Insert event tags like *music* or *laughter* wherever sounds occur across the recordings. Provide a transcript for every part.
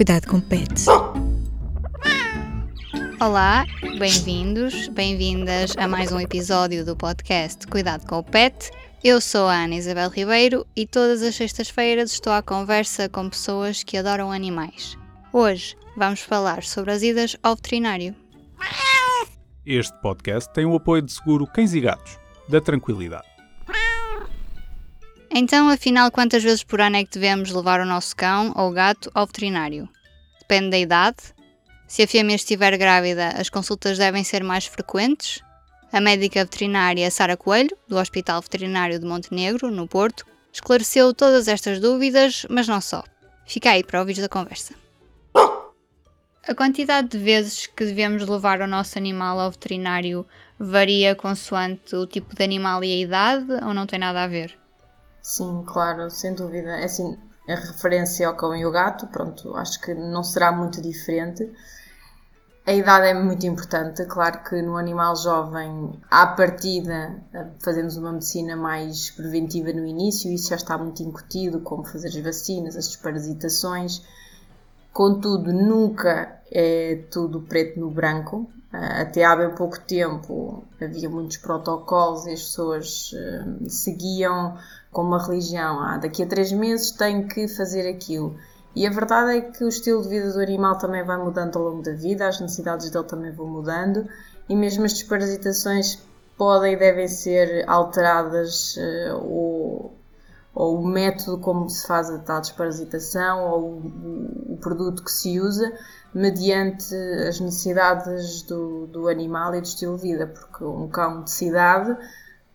Cuidado com pets. Olá, bem-vindos, bem-vindas a mais um episódio do podcast Cuidado com o Pet. Eu sou a Ana Isabel Ribeiro e todas as sextas-feiras estou à conversa com pessoas que adoram animais. Hoje vamos falar sobre as idas ao veterinário. Este podcast tem o apoio de seguro Cães e Gatos, da Tranquilidade. Então, afinal, quantas vezes por ano é que devemos levar o nosso cão ou gato ao veterinário? Depende da idade, se a fêmea estiver grávida, as consultas devem ser mais frequentes. A médica veterinária Sara Coelho, do Hospital Veterinário de Montenegro, no Porto, esclareceu todas estas dúvidas, mas não só. Fica aí para ouvir a conversa. A quantidade de vezes que devemos levar o nosso animal ao veterinário varia consoante o tipo de animal e a idade ou não tem nada a ver? Sim, claro, sem dúvida. É assim, a referência ao cão e ao gato, pronto, acho que não será muito diferente. A idade é muito importante, claro que no animal jovem, à partida, fazemos uma medicina mais preventiva no início, isso já está muito incutido, como fazer as vacinas, as desparasitações. Contudo, nunca é tudo preto no branco. Até há bem pouco tempo havia muitos protocolos e as pessoas eh, seguiam como uma religião. Ah, daqui a três meses tenho que fazer aquilo e a verdade é que o estilo de vida do animal também vai mudando ao longo da vida, as necessidades dele também vão mudando e mesmo as desparasitações podem e devem ser alteradas uh, ou, ou, o método como se faz a tal desparasitação ou o, o, produto que se usa mediante as necessidades do, do animal e do estilo de vida, porque um cão de cidade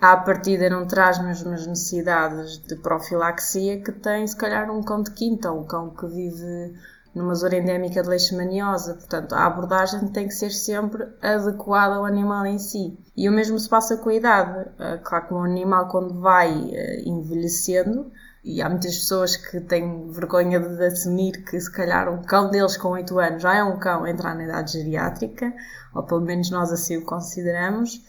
à partida não traz as mesmas necessidades de profilaxia que tem, se calhar, um cão de quinta ou um cão que vive numa zona endémica de leishmaniose. Portanto, a abordagem tem que ser sempre adequada ao animal em si. E o mesmo se passa com a idade. Eh, claro que um animal, quando vai eh, envelhecendo, e há muitas pessoas que têm vergonha de assumir que se calhar um cão deles com 8 anos já é um cão a entrar na idade geriátrica, ou pelo menos nós assim o consideramos,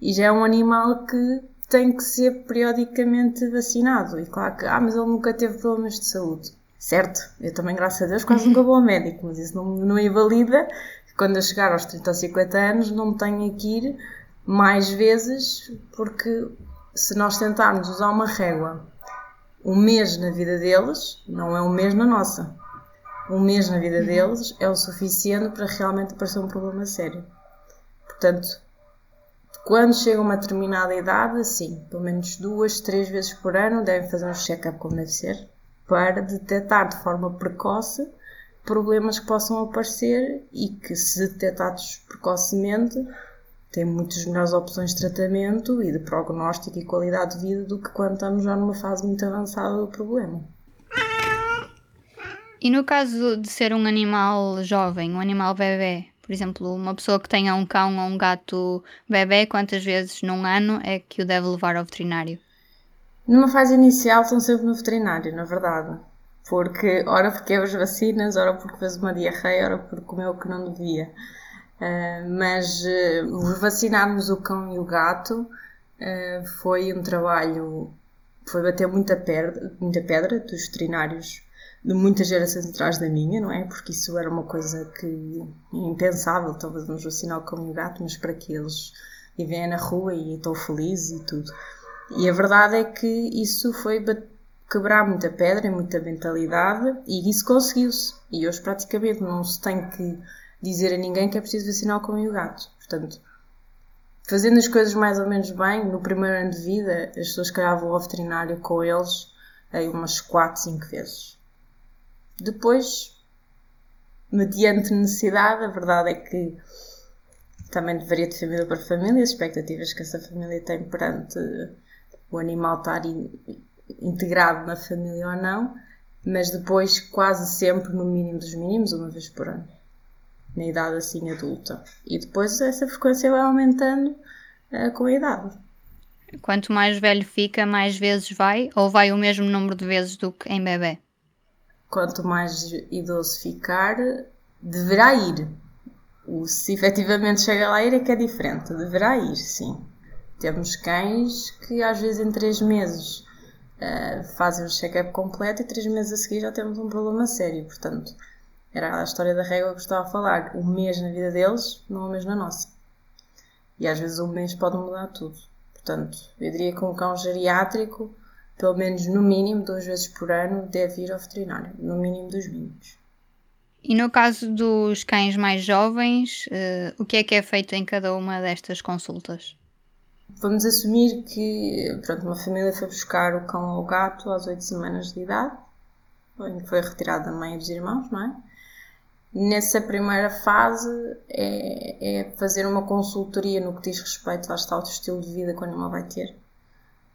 e já é um animal que tem que ser periodicamente vacinado. E claro que, ah, mas ele nunca teve problemas de saúde. Certo, eu também, graças a Deus, quase nunca vou ao médico, mas isso não, não invalida que quando eu chegar aos 30 ou 50 anos não tenha que ir mais vezes, porque se nós tentarmos usar uma régua um mês na vida deles, não é um mês na nossa. Um mês na vida uhum. deles é o suficiente para realmente aparecer um problema sério. Portanto, quando chegam a uma determinada idade, sim, pelo menos duas, três vezes por ano devem fazer um check-up como deve ser, para detectar de forma precoce problemas que possam aparecer e que, se detectados precocemente, têm muitas melhores opções de tratamento e de prognóstico e qualidade de vida do que quando estamos já numa fase muito avançada do problema. E no caso de ser um animal jovem, um animal bebê, por exemplo, uma pessoa que tenha um cão ou um gato bebê, quantas vezes num ano é que o deve levar ao veterinário? Numa fase inicial estão sempre no veterinário, na verdade. Porque, ora porque é as vacinas, ora porque fez uma diarreia, ora porque comeu o que não devia. Uh, mas uh, vacinarmos o cão e o gato uh, foi um trabalho, foi bater muita pedra, muita pedra dos veterinários de muitas gerações atrás da minha, não é? Porque isso era uma coisa que impensável, talvez nos vacinar como o gato, mas para que eles vivem na rua e estão felizes e tudo. E a verdade é que isso foi quebrar muita pedra e muita mentalidade e isso conseguiu-se. E hoje praticamente não se tem que dizer a ninguém que é preciso vacinar o cão e o gato. Portanto, fazendo as coisas mais ou menos bem, no primeiro ano de vida, as pessoas calhar vão ao veterinário com eles aí umas 4, 5 vezes. Depois, mediante necessidade, a verdade é que também varia de família para família, as expectativas que essa família tem perante o animal estar in, integrado na família ou não, mas depois quase sempre no mínimo dos mínimos, uma vez por ano, na idade assim adulta. E depois essa frequência vai aumentando uh, com a idade. Quanto mais velho fica, mais vezes vai, ou vai o mesmo número de vezes do que em bebê? quanto mais idoso ficar, deverá ir. O, se efetivamente chega lá a ir é que é diferente, deverá ir, sim. Temos cães que às vezes em 3 meses uh, fazem o check-up completo e 3 meses a seguir já temos um problema sério. Portanto, Era a história da régua que eu estava a falar. Um mês na vida deles, não um mês na nossa. E às vezes um mês pode mudar tudo. Portanto, eu diria que um cão geriátrico, pelo menos no mínimo duas vezes por ano, deve ir ao veterinário. No mínimo dos mínimos. E no caso dos cães mais jovens, uh, o que é que é feito em cada uma destas consultas? Vamos assumir que pronto, uma família foi buscar o cão ou o gato às 8 semanas de idade, em que foi retirado da mãe e dos irmãos, não é? Nessa primeira fase é, é, fazer uma consultoria no que diz respeito, lá está, ao estilo de vida que o animal vai ter.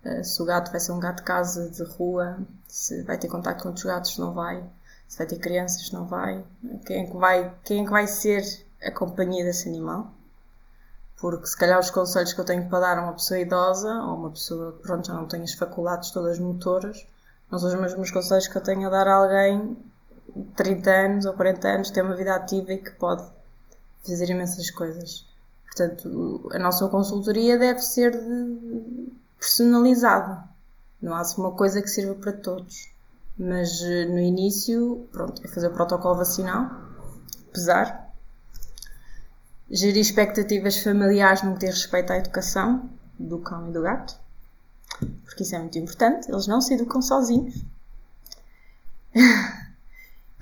Uh, se o gato vai ser um gato de casa, de rua, se vai ter contato com outros gatos, não vai, se vai ter crianças, não vai, quem é que vai, quem é que vai ser a companhia desse animal. Porque se calhar os conselhos que eu tenho para dar a uma pessoa idosa ou uma pessoa que pronto, já não tem as faculdades todas motoras, não são os mesmos conselhos que eu tenho a dar a alguém 30 anos ou 40 anos, tem uma vida ativa e que pode fazer imensas coisas. Portanto, a nossa consultoria deve ser personalizada. Não há assim uma coisa que sirva para todos. Mas eh, no início, pronto, é fazer o protocolo vacinal, pesar, gerir expectativas familiares no que diz respeito à educação do cão e do gato, porque isso é muito importante, eles não se educam sozinhos. *laughs*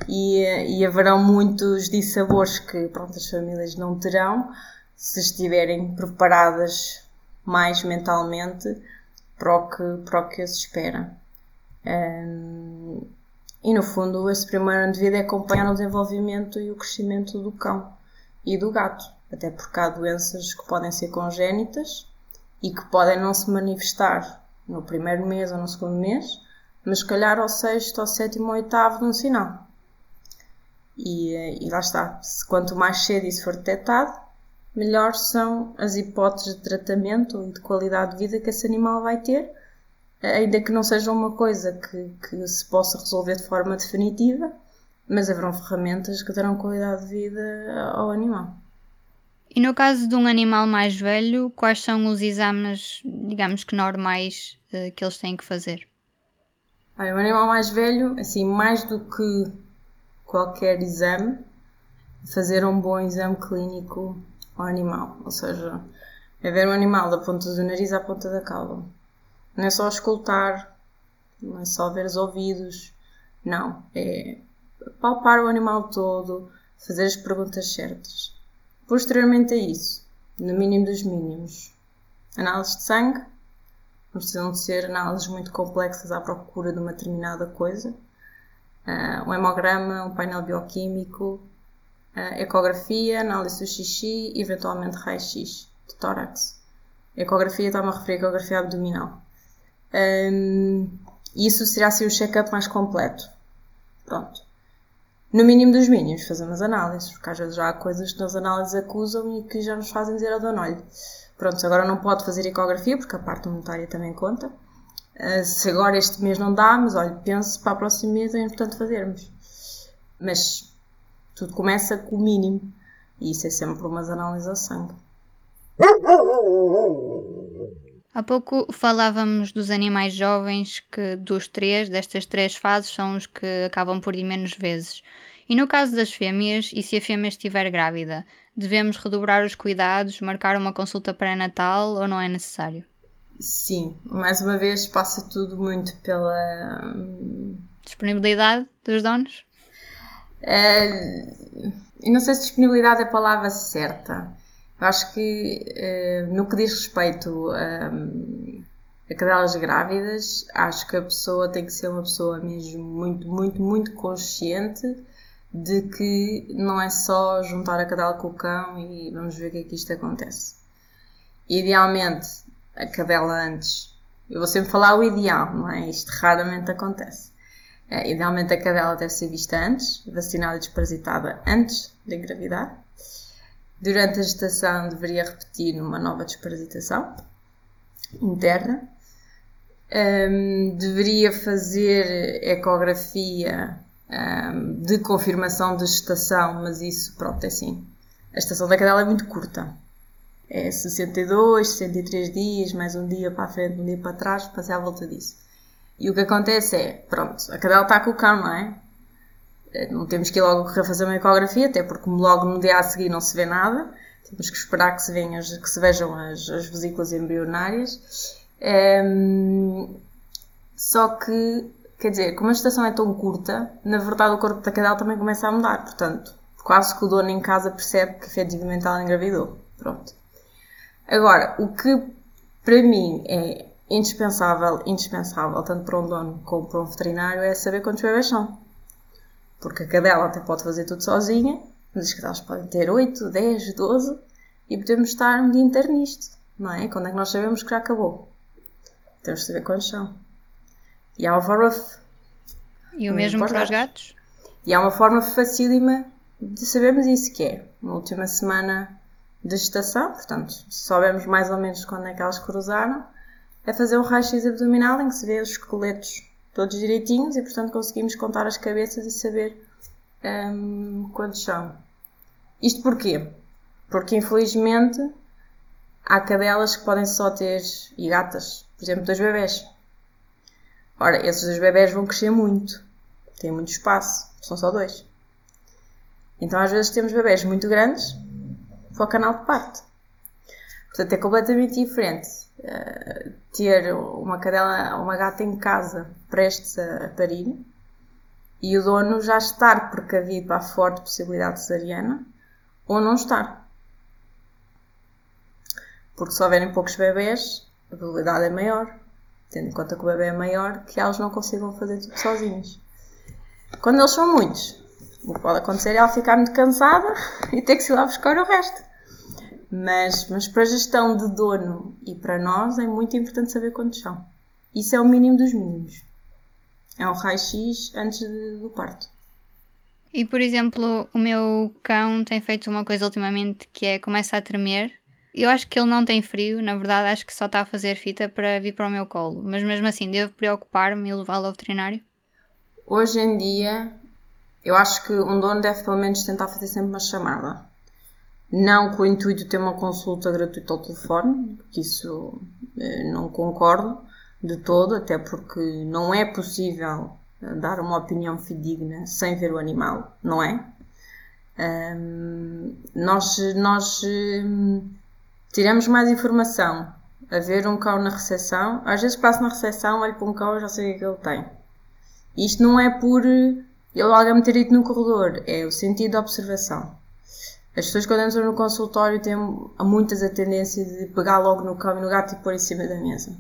e, e haverão muitos dissabores que pronto, as famílias não terão se estiverem preparadas mais mentalmente para o que, para o que as espera. Um, e no fundo, esse primeiro ano de vida é acompanhar o desenvolvimento e o crescimento do cão e do gato, até porque há doenças que podem ser congénitas e que podem não se manifestar no primeiro mês ou no segundo mês, mas se calhar ao sexto, ao sétimo ou oitavo de um sinal. E, e lá está. Se, quanto mais cedo isso for detectado, melhor são as hipóteses de tratamento e de qualidade de vida que esse animal vai ter, ainda que não seja uma coisa que, que se possa resolver de forma definitiva, mas haverão ferramentas que darão qualidade de vida ao animal. E no caso de um animal mais velho, quais são os exames, digamos que normais, eh, que eles têm que fazer? Olha, um animal mais velho, assim, mais do que qualquer exame, fazer um bom exame clínico ao animal. Ou seja, é ver o animal da ponta do nariz à ponta da cauda. Não é só escutar, não é só ver os ouvidos. Não, é palpar o animal todo, fazer as perguntas certas. Posteriormente a isso, no mínimo dos mínimos, análise de sangue. Não precisam de ser análises muito complexas à procura de uma determinada coisa uh, um hemograma, um painel bioquímico, uh, ecografia, análise do xixi eventualmente raio-x de tórax. Ecografia está-me a referir a ecografia abdominal. Um, isso será assim o check-up mais completo. Pronto. No mínimo dos mínimos, fazemos análises, porque às vezes já há coisas que nas análises acusam e que já nos fazem dizer ao dono, olha, pronto, agora não pode fazer ecografia, porque a parte monetária também conta, Uh, se agora este mês não dá, mas olha, penso para o próximo mês é importante fazermos. Mas tudo começa com o mínimo. E isso é sempre umas análises a sangue. Há pouco falávamos dos animais jovens que dos três, destas três fases, são os que acabam por ir menos vezes. E no caso das fêmeas, e se a fêmea estiver grávida, devemos redobrar os cuidados, marcar uma consulta pré-natal ou não é necessário? Sim, mais uma vez passa tudo muito pela disponibilidade dos donos. Uh, não sei se disponibilidade é a palavra certa. Eu acho que uh, no que diz respeito um, a cadelas grávidas, acho que a pessoa tem que ser uma pessoa mesmo muito, muito, muito consciente de que não é só juntar a cadela com o cão e vamos ver o que é que isto acontece. Idealmente, a cadela antes. Eu vou sempre falar o ideal, não é? Isto raramente acontece. É, idealmente a cadela deve ser vista antes, vacinada e desparasitada antes de engravidar. Durante a gestação deveria repetir numa nova desparasitação interna. Um, deveria fazer ecografia um, de confirmação de gestação, mas isso, pronto, é assim. A gestação da cadela é muito curta é 62, 63 dias, mais um dia para a frente, um dia para trás, passei à volta disso. E o que acontece é, pronto, a cadela está com o cão, não é? eh, não temos que ir logo fazer uma ecografia, até porque logo no dia a seguir não se vê nada. Temos que esperar que se, venham, que se vejam as, as vesículas embrionárias. Ehm, só que, quer dizer, como a gestação é tão curta, na verdade o corpo da cadela também começa a mudar. Portanto, quase que o dono em casa percebe que efetivamente ela engravidou. Pronto. Agora, o que para mim é indispensável, indispensável, tanto para um dono como para um veterinário, é saber quantos bebês são. Porque a cadela até pode fazer tudo sozinha, mas as cadelas podem ter 8, 10, 12 e podemos estar um dia inteiro nisto, não é? Quando é que nós sabemos que já acabou? Temos de saber quantos são. E há uma forma. E o mesmo para os gatos? E há uma forma facílima de sabermos isso, que é na última semana da gestação, portanto, se soubermos mais ou menos quando é que elas cruzaram, é fazer um raio-x abdominal em que se vê os esqueletos todos direitinhos e, portanto, conseguimos contar as cabeças e saber um, quantos são. Isto porquê? Porque, infelizmente, há cadelas que podem só ter, e gatas, por exemplo, dois bebés. Ora, esses dois bebés vão crescer muito, têm muito espaço, são só dois. Então, às vezes, temos bebés muito grandes para o canal de parto. Portanto, é completamente diferente uh, ter uma cadela, uma gata em casa prestes a, a parir e o dono já estar precavido para a forte possibilidade de cesariana ou não estar. Porque se houverem poucos bebés, a probabilidade é maior, tendo em conta que o bebê é maior, que elas não consigam fazer tudo sozinhas. Quando eles são muitos, o que pode acontecer é ela ficar muito cansada *laughs* e ter que se ir lá buscar o resto. Mas, mas para a gestão de dono e para nós é muito importante saber quantos são. Isso é o mínimo dos mínimos. É um raio-x antes de, do parto. E por exemplo, o meu cão tem feito uma coisa ultimamente que é começa a tremer. Eu acho que ele não tem frio, na verdade acho que só está a fazer fita para vir para o meu colo. Mas mesmo assim, devo preocupar-me e levá-lo ao veterinário? Hoje em dia, eu acho que um dono deve pelo menos tentar fazer sempre uma chamada. Não com o intuito de ter uma consulta gratuita ao telefone, que isso eh, não concordo de todo, até porque não é possível eh, dar uma opinião fidedigna sem ver o animal, não é? Um, nós nós um, tiramos mais informação a ver um cão na recepção. Às vezes passo na recepção, olho para um cão e já sei o que ele tem. Isto não é por ele alguém me ter dito no corredor, é o sentido de observação. As pessoas quando entram no consultório têm muitas a tendência de pegar logo no cão e no gato e pôr em cima da mesa.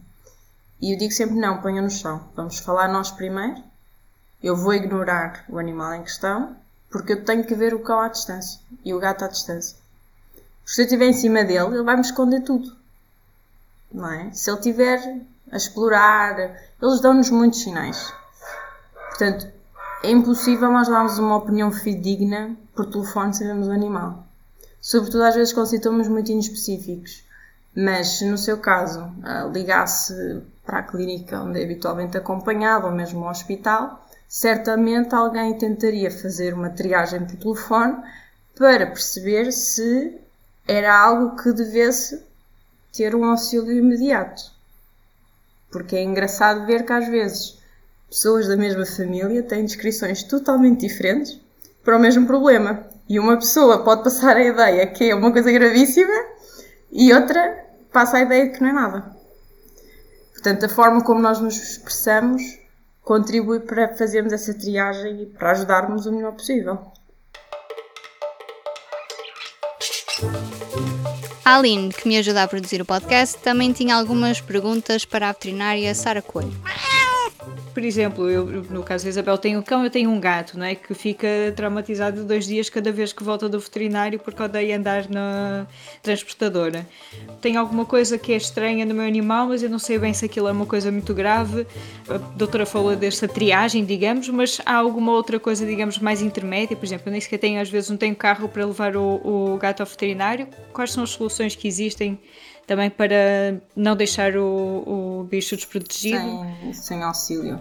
E eu digo sempre não, ponha no chão. Vamos falar nós primeiro. Eu vou ignorar o animal em questão, porque eu tenho que ver o cão à distância e o gato à distância. Porque se eu estiver em cima dele, ele vai me esconder tudo. Não é? Se ele estiver a explorar, eles dão-nos muitos sinais. Portanto, é impossível nós darmos uma opinião fidedigna por telefone sabemos o animal. Sobretudo às vezes com sintomas muito inespecíficos. Mas se no seu caso ah, ligasse para a clínica onde é habitualmente acompanhado ou mesmo ao hospital, certamente alguém tentaria fazer uma triagem por telefone para perceber se era algo que devesse ter um auxílio imediato. Porque é engraçado ver que às vezes pessoas da mesma família têm descrições totalmente diferentes para o mesmo problema. E uma pessoa pode passar a ideia que é uma coisa gravíssima e outra passa a ideia de que não é nada. Portanto, a forma como nós nos expressamos contribui para fazermos essa triagem e para ajudarmos o melhor possível. A Aline, que me ajuda a produzir o podcast, também tinha algumas perguntas para a veterinária Sara Coelho. Por exemplo, eu, no caso da Isabel tem um cão, eu tenho um gato, não é? Que fica traumatizado dois dias cada vez que volta do veterinário porque odeia andar na transportadora. Tem alguma coisa que é estranha no meu animal, mas eu não sei bem se aquilo é uma coisa muito grave. A doutora falou desta triagem, digamos, mas há alguma outra coisa, digamos, mais intermédia? Por exemplo, eu nem sequer tenho, às vezes, não tenho carro para levar o, o gato ao veterinário. Quais são as soluções que existem? Também para não deixar o, o bicho desprotegido. Sem, sem auxílio.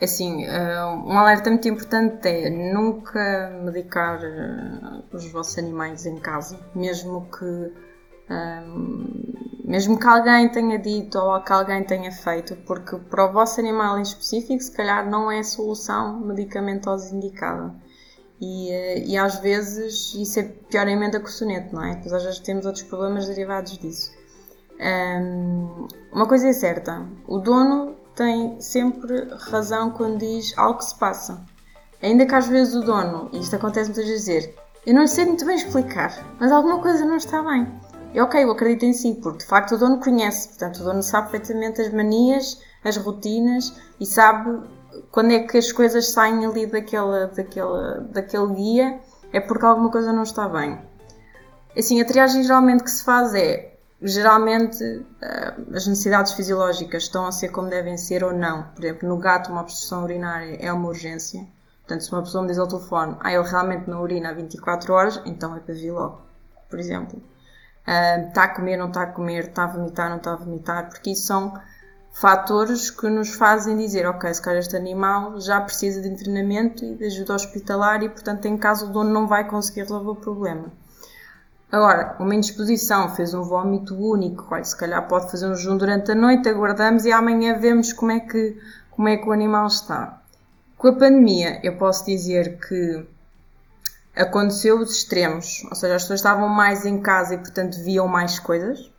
Assim, eh, um alerta muito importante é nunca medicar eh, os vossos animais em casa, mesmo que Um, mesmo que alguém tenha dito ou que alguém tenha feito, porque para o vosso animal em específico, se calhar não é a solução medicamentosa indicada. E, eh, e às vezes isso é pior emenda que o soneto, não é? Pois às vezes temos outros problemas derivados disso. Um, uma coisa é certa: o dono tem sempre razão quando diz algo que se passa. Ainda que às vezes o dono, e isto acontece muitas vezes, dizer eu não sei muito bem explicar, mas alguma coisa não está bem. E ok, eu acredito em si, porque de facto o dono conhece, portanto o dono sabe perfeitamente as manias, as rotinas e sabe quando é que as coisas saem ali daquela, daquela, daquele guia, é porque alguma coisa não está bem. Assim, a triagem geralmente que se faz é, geralmente eh, as necessidades fisiológicas estão a ser como devem ser ou não. Por exemplo, no gato uma obstrução urinária é uma urgência. Portanto, se uma pessoa me diz ao telefone, ah, ele realmente não urina há 24 horas, então é para vir logo, por exemplo. Está uh, a comer, não está a comer, está a vomitar, não está a vomitar, porque isso são fatores que nos fazem dizer, ok, se calhar este animal já precisa de treinamento e de ajuda hospitalar e, portanto, em caso o dono não vai conseguir resolver o problema. Agora, uma indisposição, fez um vómito único, olha, se calhar pode fazer um jejum durante a noite, aguardamos e amanhã vemos como é que, como é que o animal está. Com a pandemia, eu posso dizer que aconteceu os extremos, ou seja, as pessoas estavam mais em casa e, portanto, viam mais coisas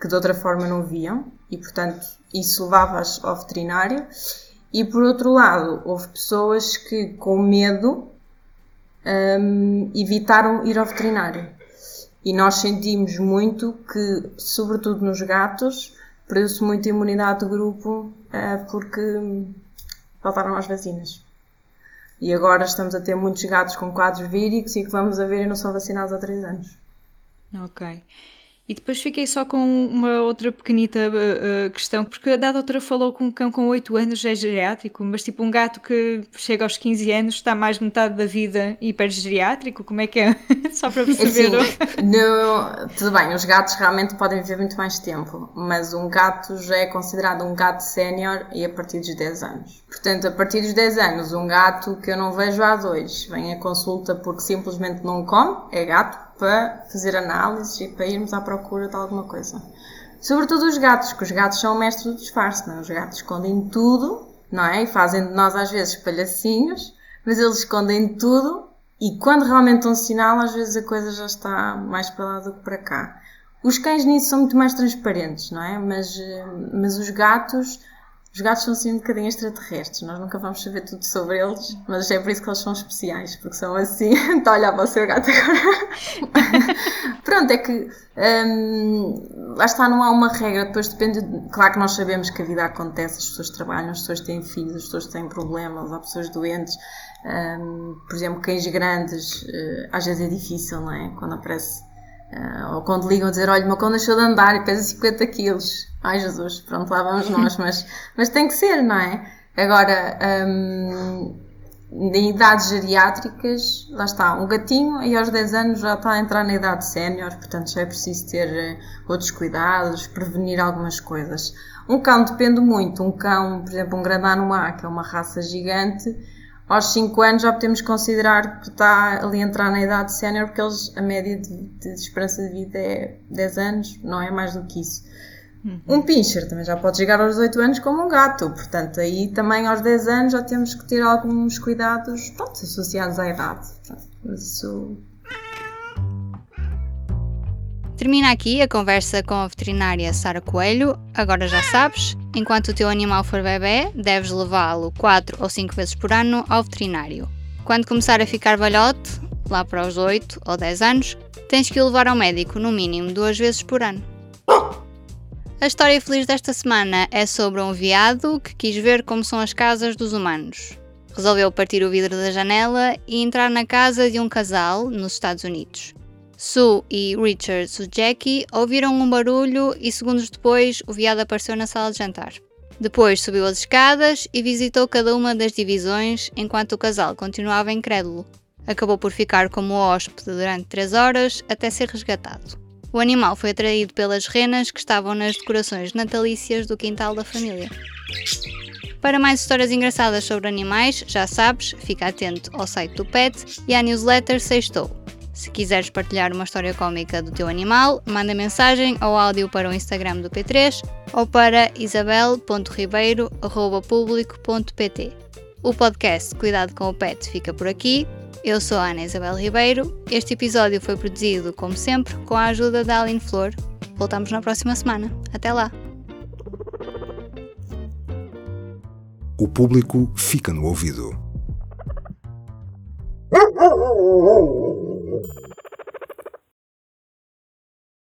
que de outra forma não viam, e, portanto, isso levava-as ao veterinário. E, por outro lado, houve pessoas que, com medo, um, evitaram ir ao veterinário. E nós sentimos muito que, sobretudo nos gatos, perdeu-se muita imunidade do grupo uh, porque faltaram as vacinas. E agora estamos a ter muitos gatos com quadros víricos e que vamos a ver e não são vacinados há 3 anos. Ok. E depois fiquei só com uma outra pequenita uh, questão, porque a da doutora falou que um cão com 8 anos é geriátrico, mas tipo um gato que chega aos 15 anos está mais metade da vida hipergeriátrico, como é que é? *laughs* só para perceber. Assim, no, tudo bem, os gatos realmente podem viver muito mais tempo, mas um gato já é considerado um gato sénior e a partir dos 10 anos. Portanto, a partir dos 10 anos, um gato que eu não vejo há dois vem a consulta porque simplesmente não come, é gato, para fazer análises e para irmos à procura de alguma coisa. Sobretudo os gatos, que os gatos são mestres do disfarce, não? É? Os gatos escondem tudo, não é? E fazem de nós às vezes palhacinhos, mas eles escondem tudo e quando realmente dão sinal, às vezes a coisa já está mais para lá do que para cá. Os cães nisso são muito mais transparentes, não é? Mas, eh, mas os gatos os gatos são assim um bocadinho extraterrestres, nós nunca vamos saber tudo sobre eles, mas é por isso que eles são especiais, porque são assim. Está a olhar para o seu gato agora. *laughs* Pronto, é que hum, lá está, não há uma regra, depois depende. Claro que nós sabemos que a vida acontece, as pessoas trabalham, as pessoas têm filhos, as pessoas têm problemas, há pessoas doentes. Hum, por exemplo, cães grandes, uh, às vezes é difícil, não é? Quando aparece Uh, ou quando ligam a dizer, olha, o meu cão deixou de andar e pesa 50 quilos. Ai Jesus, pronto, lá vamos nós, *laughs* mas, mas tem que ser, não é? Agora, um, em idades geriátricas, lá está, um gatinho e aos 10 anos já está a entrar na idade sénior, portanto já é preciso ter uh, outros cuidados, prevenir algumas coisas. Um cão depende muito, um cão, por exemplo, um Grand Anois, que é uma raça gigante, aos 5 anos já podemos considerar que está ali a entrar na idade sénior, porque eles, a média de, de, esperança de vida é 10 anos, não é mais do que isso. Uhum. Um pincher também já pode chegar aos 8 anos como um gato, portanto, aí também aos 10 anos já temos que ter alguns cuidados pronto, associados à idade. Isso Termina aqui a conversa com a veterinária Sara Coelho. Agora já sabes, enquanto o teu animal for bebê, deves levá-lo 4 ou 5 vezes por ano ao veterinário. Quando começar a ficar velhote, lá para os 8 ou 10 anos, tens que o levar ao médico no mínimo duas vezes por ano. A história feliz desta semana é sobre um veado que quis ver como são as casas dos humanos. Resolveu partir o vidro da janela e entrar na casa de um casal nos Estados Unidos. Sue e Richard Sujeki ouviram um barulho e segundos depois o veado apareceu na sala de jantar. Depois subiu as escadas e visitou cada uma das divisões enquanto o casal continuava incrédulo. Acabou por ficar como hóspede durante três horas até ser resgatado. O animal foi atraído pelas renas que estavam nas decorações natalícias do quintal da família. Para mais histórias engraçadas sobre animais, já sabes, fica atento ao site do PET e à newsletter Sextou. Se quiseres partilhar uma história cómica do teu animal, manda mensagem ou áudio para o Instagram do P3 ou para isabel.ribeiro.público.pt. O podcast Cuidado com o Pet fica por aqui. Eu sou a Ana Isabel Ribeiro. Este episódio foi produzido, como sempre, com a ajuda da Aline Flor. Voltamos na próxima semana. Até lá! O público fica no ouvido. *laughs* you.